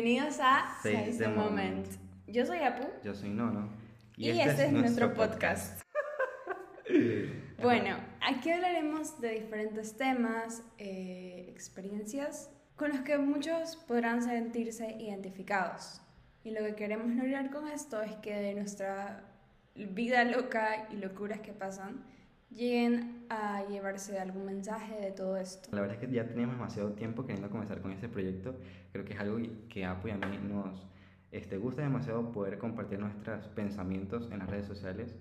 Bienvenidos a Seize the the Moment. Moment. Yo soy Apu Yo soy Nono. y, este, es nuestro podcast. bueno, aquí hablaremos de diferentes temas, eh, experiencias con los que muchos podrán sentirse identificados. Y lo que queremos lograr con esto es que de nuestra vida loca y locuras que pasan, lleguen a llevarse algún mensaje de todo esto. La verdad es que ya teníamos demasiado tiempo queriendo comenzar con este proyecto. Creo que es algo que a Apu y a mí nos este, gusta demasiado poder compartir nuestros pensamientos en las redes sociales.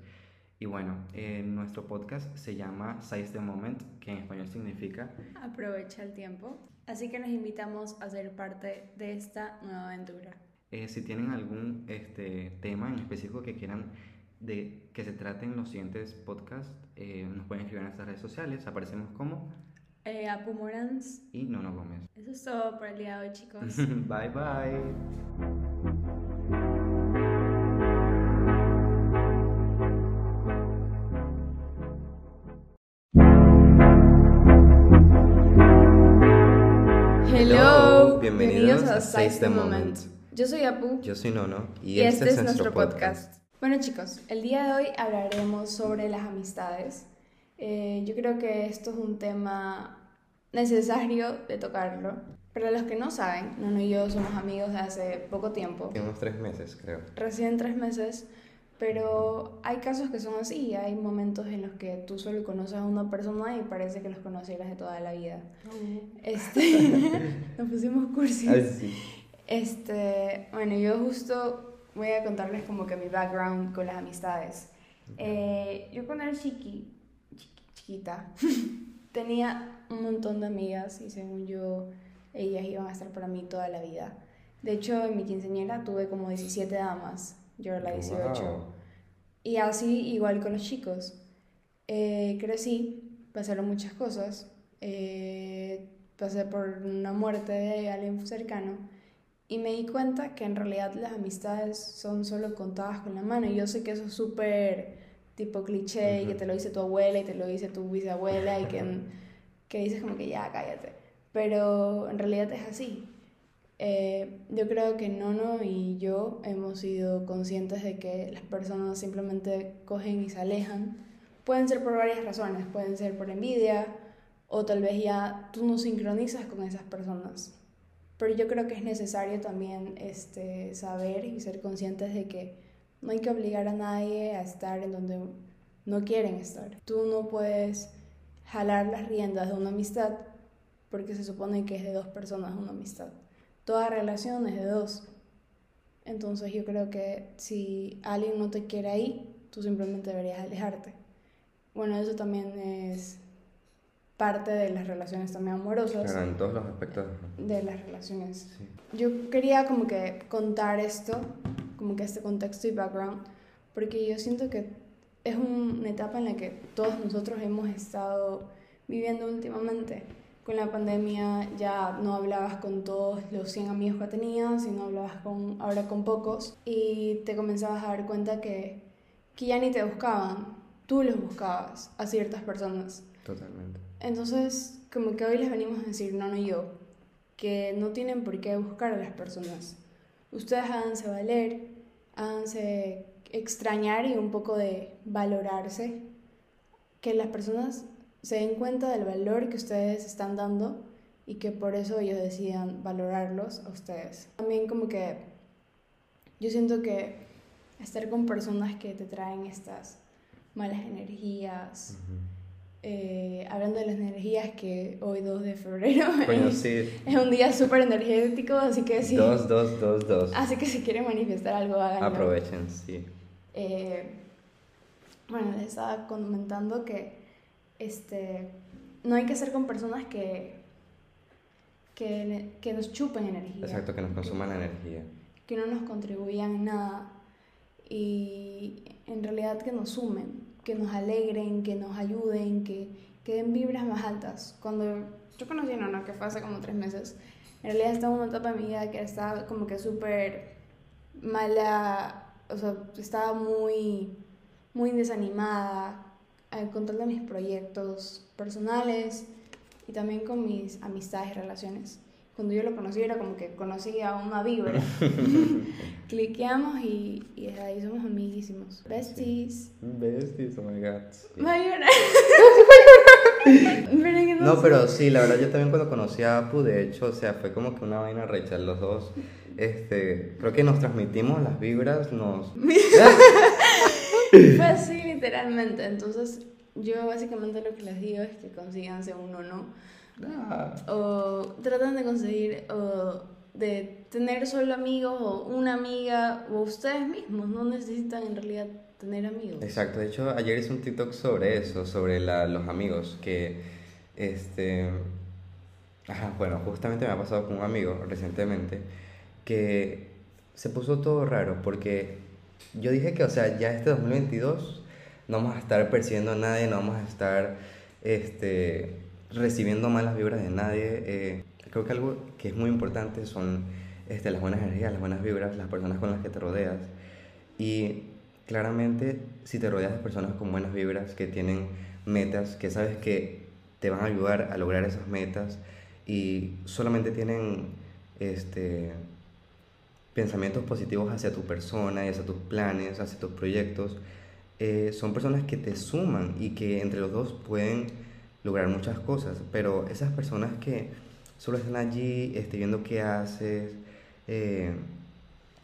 Y bueno, eh, nuestro podcast se llama Size the Moment, que en español significa Aprovecha el tiempo. Así que nos invitamos a ser parte de esta nueva aventura. eh, si tienen algún este, tema en específico que quieran de que se traten los siguientes podcasts, eh, nos pueden escribir en nuestras redes sociales. Aparecemos como Eh, Apu Morans, y Nono Gómez. eso es todo por el día de hoy, chicos. bye bye. Hello, bienvenidos a Seize the Moment. Yo soy Apu Yo soy Nono y, este, es nuestro podcast. Bueno chicos, el día de hoy hablaremos sobre las amistades. Eh, yo creo que esto es un tema necesario de tocarlo. Para los que no saben, Nono y yo somos amigos de hace poco tiempo, Tiene unos tres meses, creo. recién tres meses, pero hay casos que son así, hay momentos en los que tú solo conoces a una persona y parece que los conocieras de toda la vida. Este, nos pusimos cursis. Ay, sí. Este, bueno, yo justo voy a contarles como que mi background con las amistades. Eh, yo cuando era chiqui, chiqui- chiquita, tenía un montón de amigas y según yo, ellas iban a estar para mí toda la vida. De hecho, en mi quinceañera tuve como 17 damas, yo era la 18. Wow. Y así igual con los chicos. Eh, crecí, pasaron muchas cosas. eh, pasé por una muerte de alguien cercano. Y me di cuenta que en realidad las amistades son solo contadas con la mano. Y yo sé que eso es súper tipo cliché y que te lo dice tu abuela y te lo dice tu bisabuela y que, que dices como que ya cállate. Pero en realidad es así. Eh, yo creo que Nono y yo hemos sido conscientes de que las personas simplemente cogen y se alejan. Pueden ser por varias razones, pueden ser por envidia o tal vez ya tú no sincronizas con esas personas. Pero yo creo que es necesario también este, saber y ser conscientes de que no hay que obligar a nadie a estar en donde no quieren estar. Tú no puedes jalar las riendas de una amistad porque se supone que es de dos personas una amistad. Toda relación es de dos. Entonces yo creo que si alguien no te quiere ahí, tú simplemente deberías alejarte. Bueno, eso también es parte de las relaciones también amorosas, Claro, en todos los aspectos. de las relaciones. Sí. Yo quería como que contar esto, como que este contexto y background, porque yo siento que es un- una etapa en la que todos nosotros hemos estado viviendo últimamente. Con la pandemia ya no hablabas con todos los 100 amigos que tenías, sino hablabas con, ahora con pocos, y te comenzabas a dar cuenta que, que ya ni te buscaban, tú los buscabas a ciertas personas. Totalmente. Entonces, como que hoy les venimos a decir, no, no yo, que no tienen por qué buscar a las personas. Ustedes háganse valer, háganse extrañar y un poco de valorarse, que las personas se den cuenta del valor que ustedes están dando y que por eso ellos decidan valorarlos a ustedes. También como que yo siento que estar con personas que te traen estas malas energías, Ujú. Eh, hablando de las energías, que hoy 2 de febrero Coño, es, sí. es un día súper energético, así que sí. Dos, dos, dos, dos. Así que si quieren manifestar algo, háganlo. Aprovechen, sí. Eh, bueno, les estaba comentando que este, no hay que ser con personas que, que, que nos chupen energía. Exacto, que nos consuman energía. que no nos contribuyan nada y en realidad que nos sumen, que nos alegren, que nos ayuden, que, que den vibras más altas. Cuando yo conocí a Nono, que fue hace como tres meses, en realidad estaba en una etapa de mi vida que estaba como que súper mala, o sea, estaba muy, muy desanimada eh, con todos mis proyectos personales y también con mis amistades y relaciones. Cuando yo lo conocí era como que conocí a una vibra. Cliqueamos y, y desde ahí somos amiguísimos. Besties. Besties, oh my god. sí. Pero que no, pero sí, la verdad yo también cuando conocí a Apu, de hecho, o sea, fue como que una vaina recha los dos. Este, creo que nos transmitimos las vibras, nos... Fue así literalmente. Entonces, yo básicamente lo que les digo es que consíganse uno, ¿no? Ah, O tratan de conseguir o de tener solo amigos o una amiga o ustedes mismos. No necesitan en realidad tener amigos. Exacto, de hecho ayer hice un TikTok sobre eso, sobre la- los amigos, que, este, ajá, bueno, justamente me ha pasado con un amigo recientemente, que se puso todo raro, porque yo dije que, o sea, ya este 2022 no vamos a estar persiguiendo a nadie, no vamos a estar, este, recibiendo malas vibras de nadie, eh, creo que algo que es muy importante son, este, las buenas energías, las buenas vibras, las personas con las que te rodeas, y claramente, si te rodeas de personas con buenas vibras, que tienen metas, que sabes que te van a ayudar a lograr esas metas y solamente tienen este, pensamientos positivos hacia tu persona y hacia tus planes, hacia tus proyectos, eh, son personas que te suman y que entre los dos pueden lograr muchas cosas, pero esas personas que solo están allí este, viendo qué haces, eh,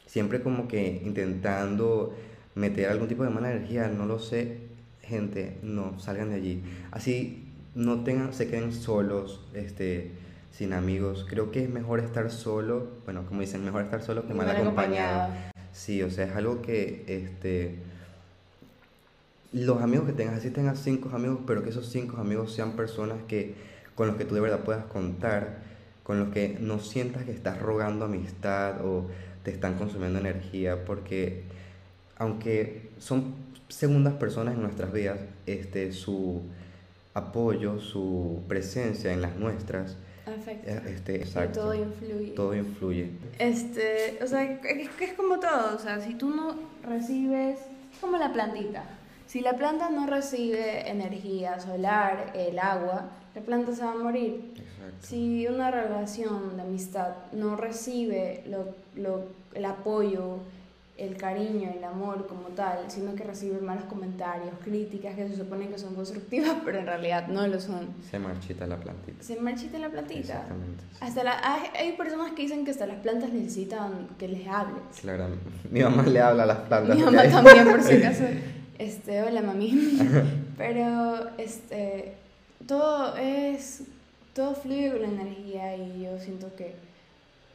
siempre como que intentando meter algún tipo de mala energía, no lo sé, gente, no, salgan de allí. Así no tengan, se queden solos, este, sin amigos. Creo que es mejor estar solo, bueno, como dicen, mejor estar solo que mal acompañado. acompañado. Sí, o sea, es algo que, este, los amigos que tengas, así tengas cinco amigos, pero que esos cinco amigos sean personas que, con los que tú de verdad puedas contar, con los que no sientas que estás rogando amistad o te están consumiendo energía, porque aunque son segundas personas en nuestras vidas, este, su apoyo, su presencia en las nuestras, eh, este, exacto, todo influye. todo influye. Este, o sea, es es como todo, o sea, si tú no recibes, es como la plantita. Si la planta no recibe energía solar, el agua, la planta se va a morir. Exacto. Si una relación de amistad no recibe lo, lo- el apoyo, el cariño, el amor como tal, sino que recibe malos comentarios, críticas que se suponen que son constructivas, pero en realidad no lo son, Se marchita la plantita. se marchita la plantita. Exactamente. Hasta la, hay, hay personas que dicen que hasta las plantas necesitan que les hables. Claro, mi mamá le habla a las plantas. Mi mamá también, por si acaso. Este, hola mami. Pero este, todo es, todo fluye con la energía y yo siento que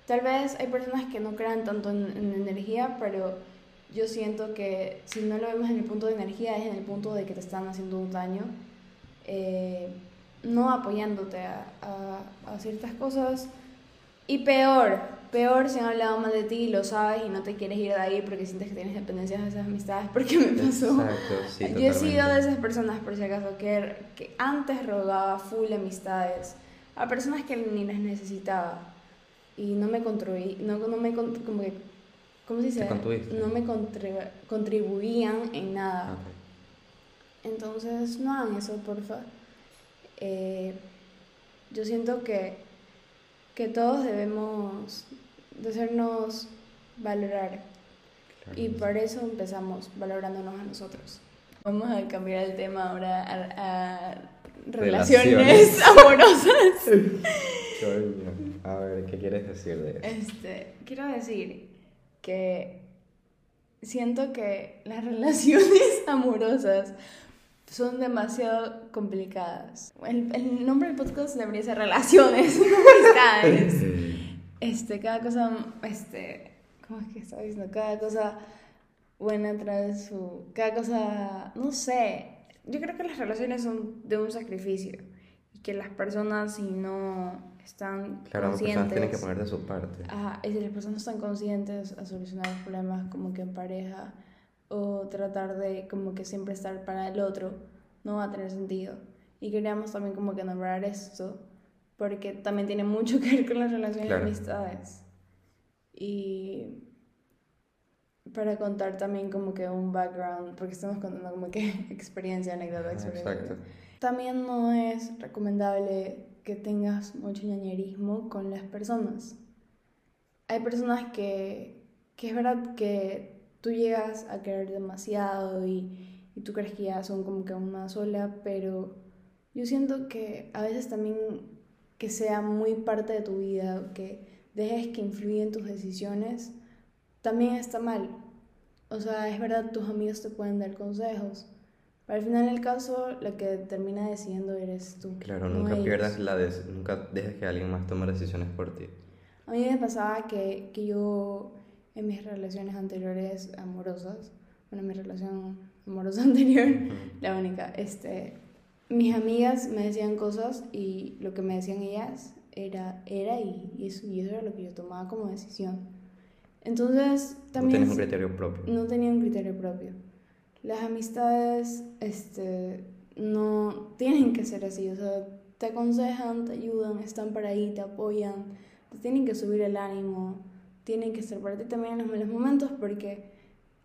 tal vez hay personas que no crean tanto en, en energía, pero yo siento que si no lo vemos en el punto de energía es en el punto de que te están haciendo un daño, eh, no apoyándote a, a- a ciertas cosas. Y peor, peor si han hablado mal de ti y lo sabes y no te quieres ir de ahí porque sientes que tienes dependencias de esas amistades, porque me pasó. Exacto, sí, Yo he sido de esas personas, por si acaso, que, que antes rogaba full amistades a personas que ni las necesitaba y no me no, no me como que, ¿cómo se dice? No me contribu- contribuían en nada. Entonces, no hagan eso, porfa. Eh, yo siento que, que todos debemos de hacernos valorar Claro. y por eso empezamos valorándonos a nosotros. Vamos a cambiar el tema ahora a, a relaciones, Relaciones. amorosas. A ver, ¿qué quieres decir de eso? Este, quiero decir que siento que las relaciones amorosas son demasiado complicadas. El, el nombre del podcast debería ser Relaciones, no amistades. Este, cada cosa, este, ¿cómo es que estaba diciendo? Cada cosa buena trae su, cada cosa, no sé. Yo creo que las relaciones son de un sacrificio y que las personas si no están Claro, las personas conscientes, tienen que poner de su parte. Ajá, y si las personas están conscientes a solucionar los problemas como que en pareja o tratar de como que siempre estar para el otro, no va a tener sentido. Y queríamos también como que nombrar esto porque también tiene mucho que ver con las relaciones Claro. y amistades. Y para contar también como que un background, porque estamos contando como que experiencia, anécdota, experiencia. Exacto. También no es recomendable que tengas mucho ñañerismo con las personas. Hay personas que, que es verdad que tú llegas a querer demasiado y, y tú crees que ya son como que una sola, pero yo siento que a veces también que sea muy parte de tu vida, que dejes que influya en tus decisiones, también está mal. O sea, es verdad, tus amigos te pueden dar consejos, pero al final del caso, la que termina decidiendo eres tú. Claro, nunca pierdas la nunca dejes que alguien más tome decisiones por ti. A mí me pasaba que, que yo en mis relaciones anteriores amorosas, bueno, mi relación amorosa anterior, la única, este, mis amigas me decían cosas y lo que me decían ellas era, era y, eso, y eso era lo que yo tomaba como decisión. Entonces, también... No tenías un criterio propio. No tenía un criterio propio. Las amistades, este, no tienen que ser así, o sea, te aconsejan, te ayudan, están para ahí, te apoyan, te tienen que subir el ánimo, tienen que estar para ti también en los malos momentos porque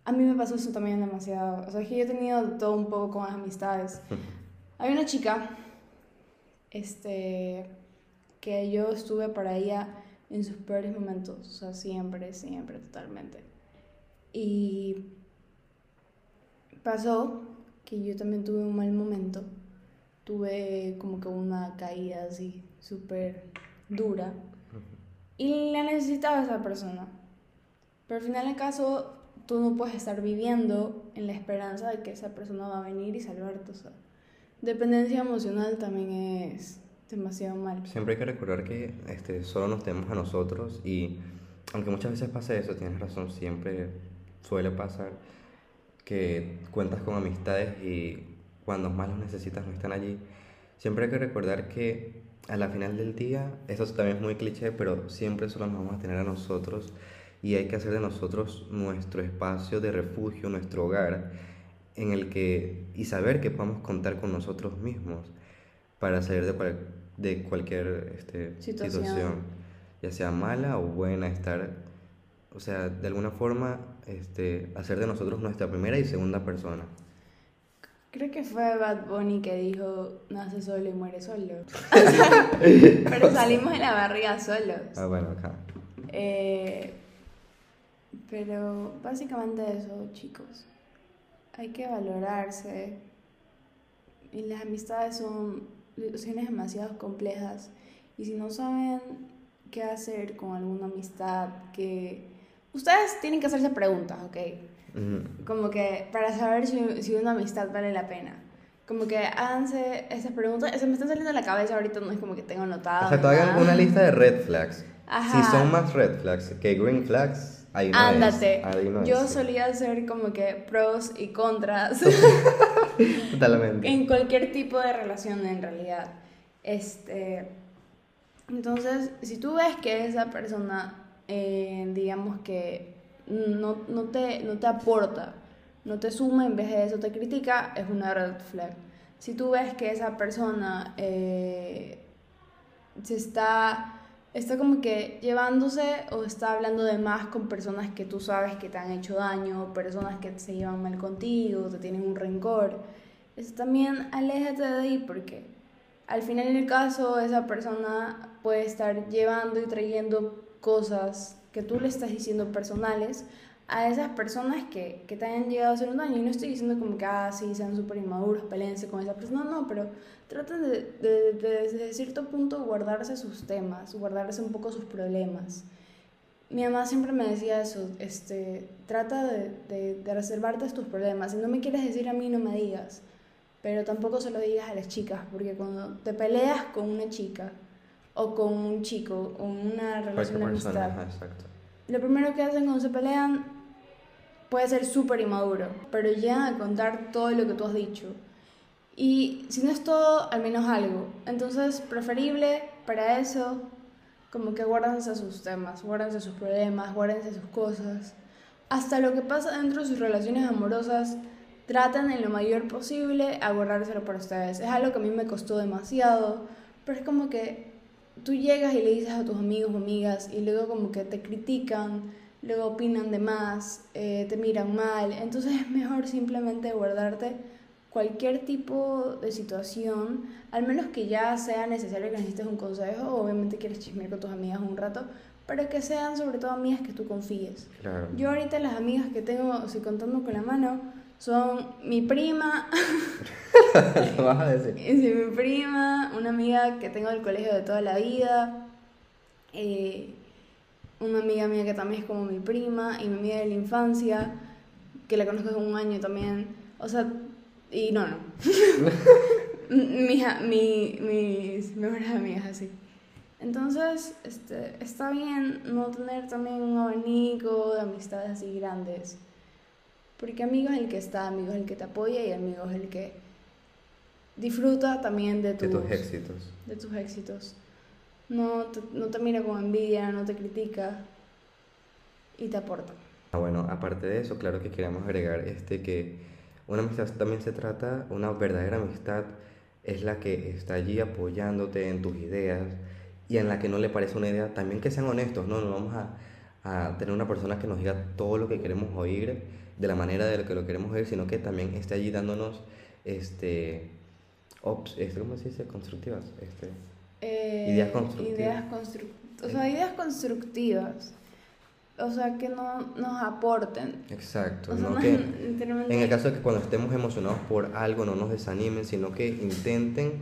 a mí me pasó eso también demasiado. O sea, es que yo he tenido todo un poco con las amistades. Hay una chica, este, que yo estuve para ella en sus peores momentos, o sea, siempre, siempre, totalmente. Y pasó que yo también tuve un mal momento, tuve como que una caída así, súper dura, y la necesitaba esa persona. Pero al final del caso, tú no puedes estar viviendo en la esperanza de que esa persona va a venir y salvarte, o sea Dependencia emocional también es demasiado mal. Siempre hay que recordar que este, solo nos tenemos a nosotros y aunque muchas veces pase eso, tienes razón, siempre suele pasar que cuentas con amistades y cuando más los necesitas no están allí. Siempre hay que recordar que a la final del día, eso también es muy cliché, pero siempre solo nos vamos a tener a nosotros y hay que hacer de nosotros nuestro espacio de refugio, nuestro hogar en el que y saber que podemos contar con nosotros mismos para salir de, de cualquier este, situación. ya sea mala o buena, estar, o sea, de alguna forma este, hacer de nosotros nuestra primera y segunda persona. Creo que fue Bad Bunny que dijo, nace solo y muere solo. pero salimos en la barriga solos. Ah, bueno, acá. Eh, pero básicamente eso, chicos hay que valorarse. Y las amistades son situaciones demasiado complejas. Y si no saben qué hacer con alguna amistad, que ustedes tienen que hacerse preguntas, ¿ok? Como que para saber si, si, una amistad vale la pena. Como que háganse esas preguntas. Se me están saliendo de la cabeza ahorita, no es como que tengo anotado. O sea, hagan una lista de red flags. Si son más red flags que green flags, Ándate. Yo solía hacer como que pros y contras. Totalmente. en cualquier tipo de relación en realidad. Este, entonces, si tú ves que esa persona, eh, digamos que no, no, te, no te aporta, no te suma, en vez de eso te critica, es una red flag. Si tú ves que esa persona eh, se está está como que llevándose o está hablando de más con personas que tú sabes que te han hecho daño, personas que se llevan mal contigo, te tienen un rencor. Eso también aléjate de ahí porque al final en el caso esa persona puede estar llevando y trayendo cosas que tú le estás diciendo personales a esas personas que, que te hayan llegado a hacer un daño. Y no estoy diciendo como que, ah, sí, sean súper inmaduros, peleense con esa persona, no, pero traten de, de, de, desde cierto punto guardarse sus temas, guardarse un poco sus problemas. Mi mamá siempre me decía eso, este, trata de, de, reservarte tus problemas. Si no me quieres decir a mí, no me digas. Pero tampoco se lo digas a las chicas, porque cuando te peleas con una chica o con un chico o una relación de amistad, lo primero que hacen cuando se pelean puede ser súper inmaduro, pero llegan a contar todo lo que tú has dicho. Y si no es todo, al menos algo. Entonces, preferible para eso, como que guárdense sus temas, guárdense sus problemas, guárdense sus cosas. Hasta lo que pasa dentro de sus relaciones amorosas, traten en lo mayor posible a guardárselo para ustedes. Es algo que a mí me costó demasiado, pero es como que tú llegas y le dices a tus amigos o amigas y luego como que te critican luego opinan de más, eh, te miran mal, entonces es mejor simplemente guardarte cualquier tipo de situación, al menos que ya sea necesario que necesites un consejo, obviamente quieres chismear con tus amigas un rato, pero que sean sobre todo amigas que tú confíes. Claro. Yo ahorita las amigas que tengo, si contando con la mano, son mi prima, Lo vas a decir. Sí, mi prima, una amiga que tengo del colegio de toda la vida, eh, una amiga mía que también es como mi prima, y mi amiga de la infancia, que la conozco hace un año también. O sea, y no, no. mis, a- mi- mis mejores amigas así. Entonces, este, está bien no tener también un abanico de amistades así grandes. Porque amigo es el que está, amigo es el que te apoya y amigo es el que disfruta también de De tus, tus éxitos. de tus éxitos. No te, no te mira con envidia, no te critica y te aporta. Ah, Bueno, aparte de eso, claro que queremos agregar este que una amistad también se trata, una verdadera amistad es la que está allí apoyándote en tus ideas y en la que no le parece una idea, también que sean honestos, no, no vamos a, a tener una persona que nos diga todo lo que queremos oír de la manera de lo que lo queremos oír, sino que también esté allí dándonos, este, ops, este ¿cómo se dice? Constructivas, este, Eh, Ideas constructivas. Ideas constru- o sea, ideas constructivas. O sea, que no nos aporten. exacto, O sea, no que... En el caso de que cuando estemos emocionados por algo no nos desanimen, sino que intenten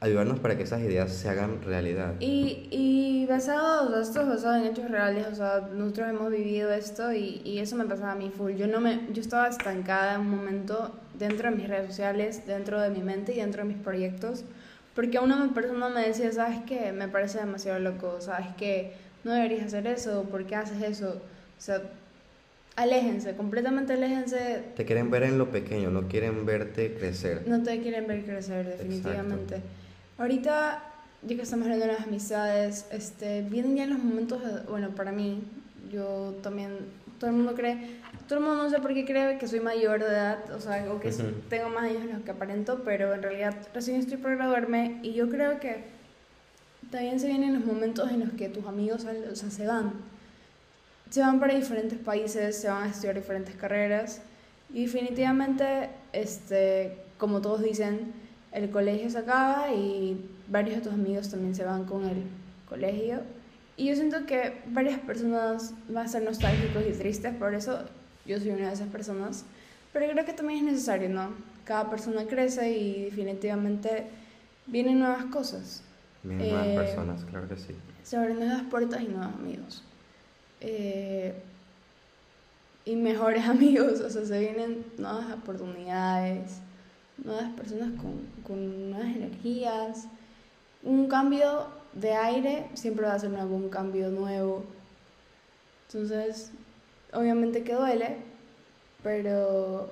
ayudarnos para que esas ideas se hagan realidad. Y, y basado, o sea, esto es basado en hechos reales, o sea, nosotros hemos vivido esto y, y eso me pasaba a mí full. Yo, no me, yo estaba estancada en un momento dentro de mis redes sociales, dentro de mi mente y dentro de mis proyectos, porque una persona me decía, ¿sabes qué? Me parece demasiado loco, ¿sabes qué? No deberías hacer eso, ¿por qué haces eso? O sea, aléjense, completamente aléjense Te quieren ver en lo pequeño, no quieren verte crecer. no te quieren ver crecer, definitivamente. Ahorita, ya que estamos hablando de las amistades, este, vienen ya los momentos, de- bueno, para mí, yo también, todo el mundo cree, todo el mundo no sé por qué cree que soy mayor de edad, o sea, o que tengo más años de los que aparento, pero en realidad recién estoy por graduarme y yo creo que también se vienen los momentos en los que tus amigos o sea, se van. Se van para diferentes países, se van a estudiar diferentes carreras y definitivamente, este, como todos dicen, el colegio se acaba y varios de tus amigos también se van con el colegio. Y yo siento que varias personas van a ser nostálgicos y tristes, por eso yo soy una de esas personas. Pero creo que también es necesario, ¿no? Cada persona crece y definitivamente vienen nuevas cosas. Vienen nuevas Eh, personas, claro que sí. Se abren nuevas puertas y nuevos amigos. Eh, y mejores amigos, o sea, se vienen nuevas oportunidades, nuevas personas con, con nuevas energías. Un cambio de aire siempre va a ser algún cambio nuevo. Entonces, obviamente que duele, pero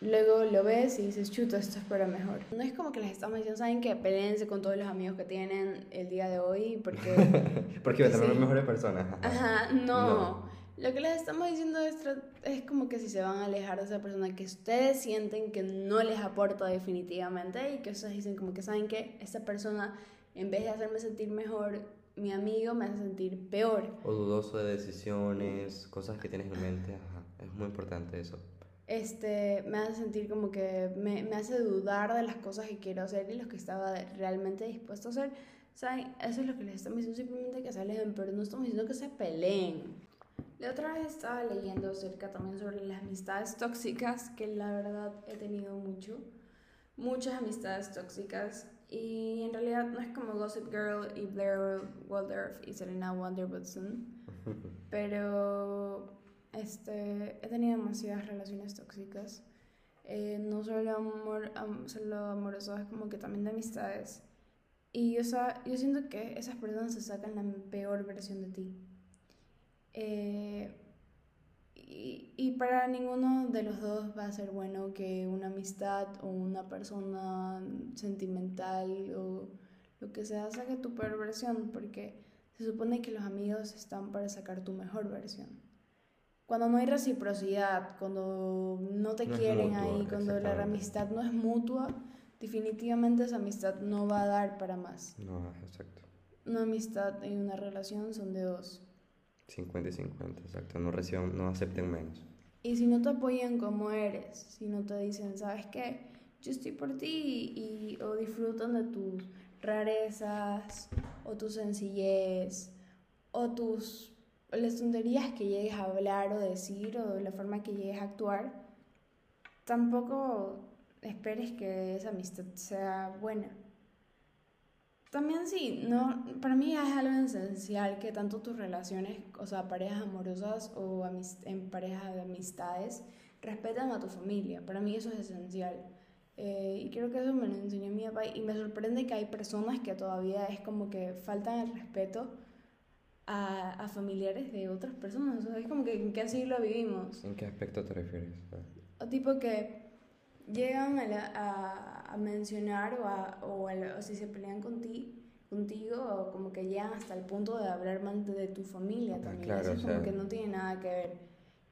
luego lo ves y dices, chuta, esto es para mejor. No es como que les estamos diciendo, saben que peleense con todos los amigos que tienen el día de hoy, porque Porque van a ser mejores personas. Ajá, no. No. Lo que les estamos diciendo es, es como que si se van a alejar de esa persona que ustedes sienten que no les aporta definitivamente y que ustedes dicen como que saben que esta persona en vez de hacerme sentir mejor, mi amigo me hace sentir peor. O dudoso de decisiones, cosas que tienes en mente. Ajá. Es muy importante eso. Este, me hace sentir como que me, me hace dudar de las cosas que quiero hacer y los que estaba realmente dispuesto a hacer. ¿Saben? Eso es lo que les estamos diciendo, simplemente que se alejen, pero no estamos diciendo que se peleen. La otra vez estaba leyendo acerca también sobre las amistades tóxicas, que la verdad he tenido mucho, muchas amistades tóxicas, y en realidad no es como Gossip Girl y Blair Waldorf y Serena Wonderwoodson, pero este, he tenido demasiadas relaciones tóxicas, eh, no solo, amor, am- solo amorosas, como que también de amistades. Y o sea, yo siento que esas personas se sacan la peor versión de ti. Eh, y, y para ninguno de los dos va a ser bueno que una amistad o una persona sentimental o lo que sea saque tu peor versión, porque se supone que los amigos están para sacar tu mejor versión. Cuando no hay reciprocidad, cuando no te No quieren ahí, cuando la amistad no es mutua, definitivamente esa amistad no va a dar para más. No, exacto. Una amistad y una relación son de dos. 50 y 50, exacto. No reciban, no acepten menos. Y si no te apoyan como eres, si no te dicen, ¿sabes qué? yo estoy por ti y, o disfrutan de tus rarezas o tu sencillez o tus las tonterías que llegues a hablar o decir o la forma que llegues a actuar, tampoco esperes que esa amistad sea buena. También sí, no, para mí es algo esencial que tanto tus relaciones, o sea, parejas amorosas o en parejas de amistades, respetan a tu familia. Para mí eso es esencial. Eh, y creo que eso me lo enseñó mi papá y me sorprende que hay personas que todavía es como que faltan el respeto a, a familiares de otras personas. O sea, es como que en qué así lo vivimos. ¿En qué aspecto te refieres? O tipo que llegan a, a, a mencionar o, a, o, o, si se pelean contigo, contigo o como que llegan hasta el punto de hablar mal de tu familia ah, también. eso es como que no tiene nada que ver.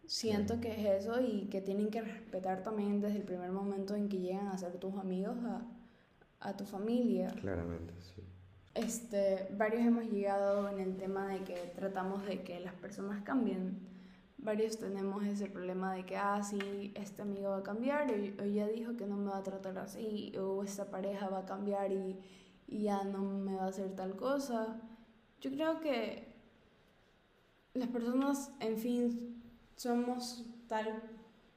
Siento que es eso y que tienen que respetar también desde el primer momento en que llegan a ser tus amigos a, a tu familia. Claramente, sí. Este, varios hemos llegado en el tema de que tratamos de que las personas cambien varios tenemos ese problema de que, ah, sí, este amigo va a cambiar, o, ya dijo que no me va a tratar así, o esta pareja va a cambiar y, y ya no me va a hacer tal cosa. Yo creo que las personas, en fin, somos tal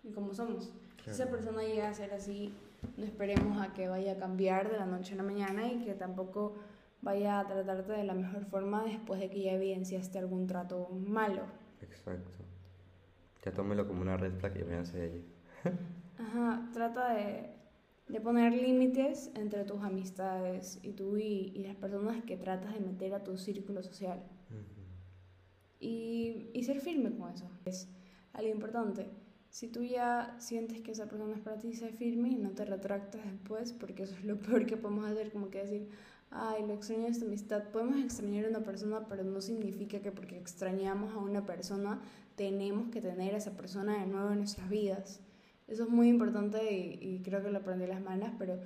y como somos. Si esa persona llega a ser así, no esperemos a que vaya a cambiar de la noche a la mañana y que tampoco vaya a tratarte de la mejor forma después de que ya evidenciaste algún trato malo. Exacto. Ya tómelo como una red flag y véanse de allí. Ajá, trata de, de poner límites entre tus amistades y tú y, y, las personas que tratas de meter a tu círculo social. y, y ser firme con eso. Es algo importante. Si tú ya sientes que esa persona es para ti, sé firme y no te retractes después, porque eso es lo peor que podemos hacer, como que decir, ay, lo extraño esta amistad. Podemos extrañar a una persona, pero no significa que porque extrañamos a una persona tenemos que tener a esa persona de nuevo en nuestras vidas. Eso es muy importante y, creo que lo aprendí las malas, pero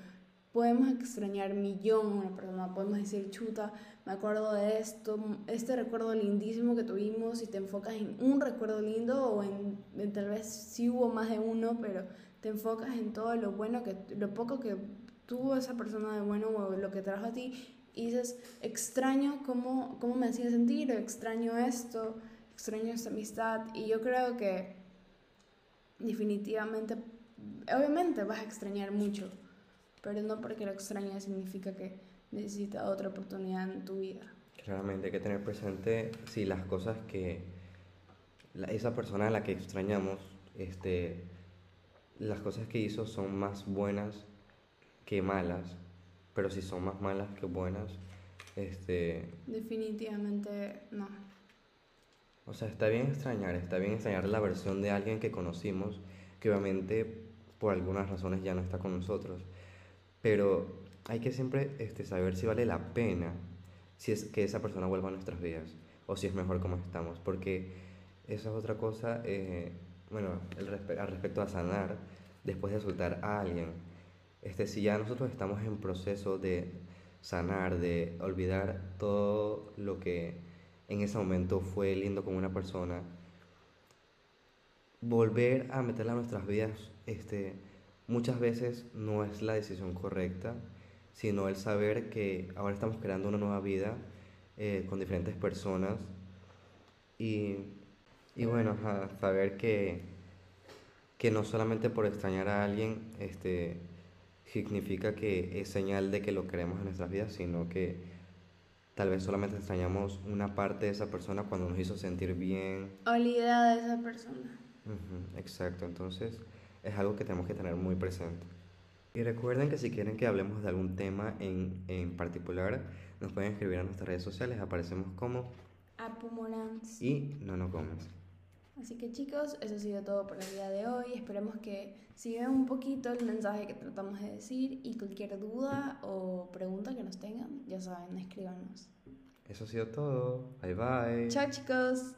podemos extrañar millón a una persona, podemos decir, chuta, me acuerdo de esto, este recuerdo lindísimo que tuvimos y te enfocas en un recuerdo lindo o en, tal vez sí hubo más de uno, pero te enfocas en todo lo bueno, que, lo poco que tuvo esa persona de bueno o lo que trajo a ti y dices, extraño cómo, cómo me hacía sentir, extraño esto, extraño esta amistad y yo creo que definitivamente, obviamente vas a extrañar mucho, pero no porque lo extrañas significa que necesitas otra oportunidad en tu vida. Claramente hay que tener presente si las cosas que esa persona a la que extrañamos, este, las cosas que hizo son más buenas que malas, pero si son más malas que buenas, este... Definitivamente no. O sea, está bien extrañar, está bien extrañar la versión de alguien que conocimos, que obviamente por algunas razones ya no está con nosotros. Pero hay que siempre este, saber si vale la pena si es que esa persona vuelva a nuestras vidas o si es mejor como estamos. Porque esa es otra cosa, eh, bueno, el al respecto a sanar después de soltar a alguien este, si ya nosotros estamos en proceso de sanar, de olvidar todo lo que en ese momento fue lindo con una persona, volver a meterla a nuestras vidas, este, muchas veces no es la decisión correcta, sino el saber que ahora estamos creando una nueva vida eh, con diferentes personas. Y, y bueno, saber que, que no solamente por extrañar a alguien, este, significa que es señal de que lo queremos en nuestras vidas, sino que tal vez solamente extrañamos una parte de esa persona cuando nos hizo sentir bien. Olvidada de esa persona. exacto, entonces es algo que tenemos que tener muy presente. Y recuerden que si quieren que hablemos de algún tema en, en particular, nos pueden escribir a nuestras redes sociales, aparecemos como Apumorans y Nono Gómez. Así que chicos, eso ha sido todo por el día de hoy. Esperemos que sigan un poquito el mensaje que tratamos de decir y cualquier duda o pregunta que nos tengan, ya saben, escríbanos. Eso ha sido todo. Bye bye. Chao chicos.